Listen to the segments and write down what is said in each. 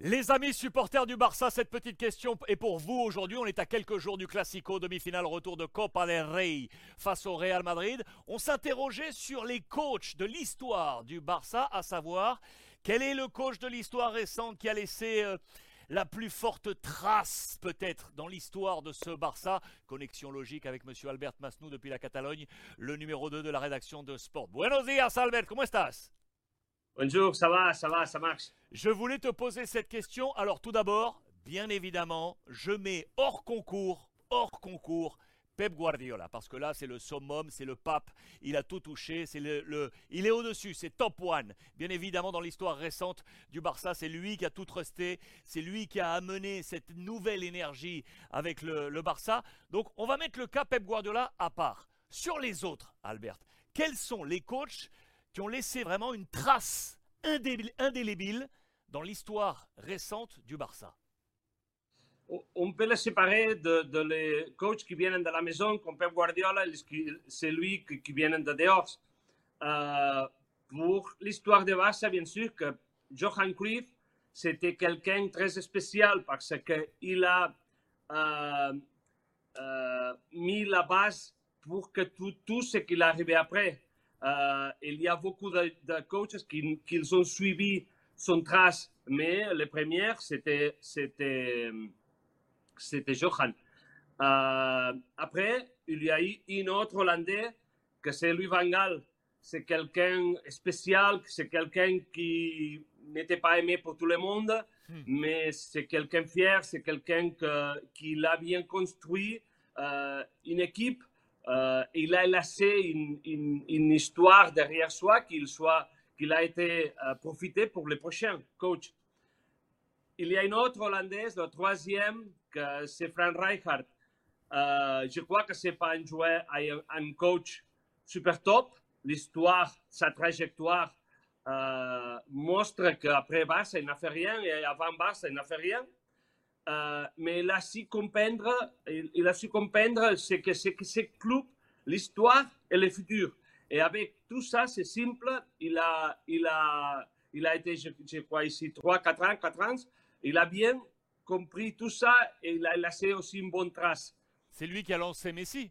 Les amis supporters du Barça, cette petite question est pour vous aujourd'hui. On est à quelques jours du Classico, demi-finale retour de Copa del Rey face au Real Madrid. On s'interrogeait sur les coachs de l'histoire du Barça, à savoir quel est le coach de l'histoire récente qui a laissé euh, la plus forte trace peut-être dans l'histoire de ce Barça? Connexion logique avec monsieur Albert Masnou depuis la Catalogne, le numéro 2 de la rédaction de Sport. Buenos días Albert, comment estás? Bonjour, ça va, ça va, ça marche. Je voulais te poser cette question. Alors tout d'abord, bien évidemment, je mets hors concours, hors concours, Pep Guardiola, parce que là c'est le summum, c'est le pape, il a tout touché, c'est le, il est au-dessus, c'est top one. Bien évidemment, dans l'histoire récente du Barça, c'est lui qui a tout trusté, c'est lui qui a amené cette nouvelle énergie avec le, le Barça. Donc on va mettre le cas Pep Guardiola à part. Sur les autres, Albert, quels sont les coachs qui ont laissé vraiment une trace indélébile dans l'histoire récente du Barça. On peut les séparer de, les coachs qui viennent de la maison, comme Pep Guardiola, c'est lui qui, vient de dehors. Euh, pour l'histoire du Barça, bien sûr que Johan Cruyff, c'était quelqu'un de très spécial parce qu'il a euh, euh, mis la base pour que tout, tout ce qu'il arrivé après. Euh, il y a beaucoup de, coachs qui, qui, ont suivi son trace, mais les premières, c'était, c'était, c'était Johan. Euh, après, il y a eu un autre Hollandais, que c'est Louis Van Gaal. C'est quelqu'un spécial, c'est quelqu'un qui n'était pas aimé pour tout le monde, hmm. mais c'est quelqu'un fier, c'est quelqu'un qui l'a bien construit, euh, une équipe euh, il a laissé une, histoire derrière soi qu'il a été euh, profité pour les prochains coachs. Il y a une autre hollandaise, le troisième, c'est Frank Rijkaard. Euh, je crois que c'est pas un joueur, un, coach super top. L'histoire, sa trajectoire montre qu'après Barça, il n'a fait rien et avant Barça, il n'a fait rien. Euh, mais il a su comprendre, il, a su comprendre ce que c'est que ce club, l'histoire et le futur. Et avec tout ça, c'est simple. Il a, il a, il a été, je, crois, ici 3, 4 ans, 4 ans. Il a bien compris tout ça et il a laissé aussi une bonne trace. C'est lui qui a lancé Messi.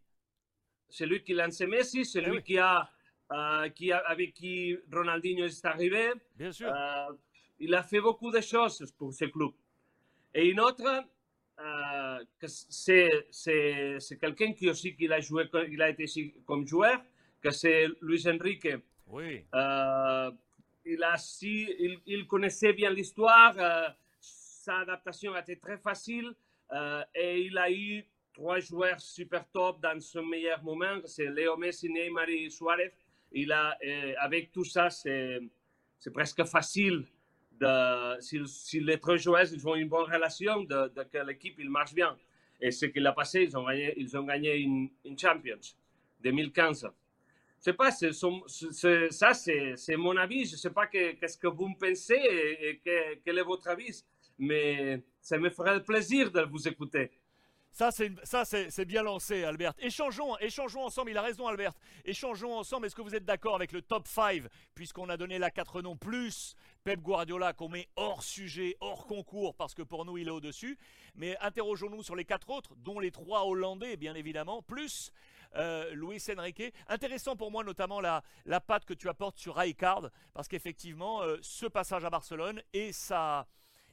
C'est lui qui a lancé Messi, c'est eh lui qui, a, euh, qui a, avec qui Ronaldinho est arrivé. Bien sûr. Euh, il a fait beaucoup de choses pour ce club. Et une autre, euh, c'est quelqu'un qui aussi qui a joué, il a été comme joueur, que c'est Luis Enrique. Oui. Euh, il, a il, il, connaissait bien l'histoire, euh, sa adaptation a été très facile et il a eu trois joueurs super top dans son meilleur moment, c'est Léo Messi, Neymar et Suarez. Il a, avec tout ça, c'est presque facile si, les trois joueurs ils ont une bonne relation, de, que l'équipe il marche bien. Et ce qu'il a passé, ils ont gagné, ils ont gagné une, une Champions 2015. Je sais pas, ça c'est mon avis. Je ne sais pas qu'est-ce que vous pensez et, quel est votre avis, mais ça me ferait plaisir de vous écouter. Ça, c'est bien lancé, Albert. Échangeons, échangeons ensemble. Il a raison, Albert. Échangeons ensemble. Est-ce que vous êtes d'accord avec le top 5 Puisqu'on a donné la 4 noms plus Pep Guardiola qu'on met hors sujet, hors concours, parce que pour nous, il est au-dessus. Mais interrogeons-nous sur les quatre autres, dont les trois Hollandais, bien évidemment, plus euh, Luis Enrique. Intéressant pour moi notamment la, la patte que tu apportes sur Rijkaard, parce qu'effectivement, euh, ce passage à Barcelone et sa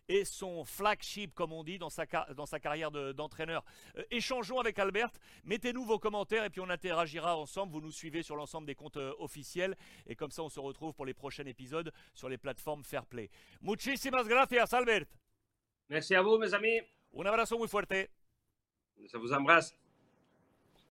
et son flagship, comme on dit, dans sa, dans sa carrière d'entraîneur. Euh, échangeons avec Albert, mettez-nous vos commentaires et puis on interagira ensemble. Vous nous suivez sur l'ensemble des comptes euh, officiels et comme ça on se retrouve pour les prochains épisodes sur les plateformes Fairplay. Muchísimas gracias, Albert. Merci à vous, mes amis. Un abrazo muy fuerte. Ça vous embrasse.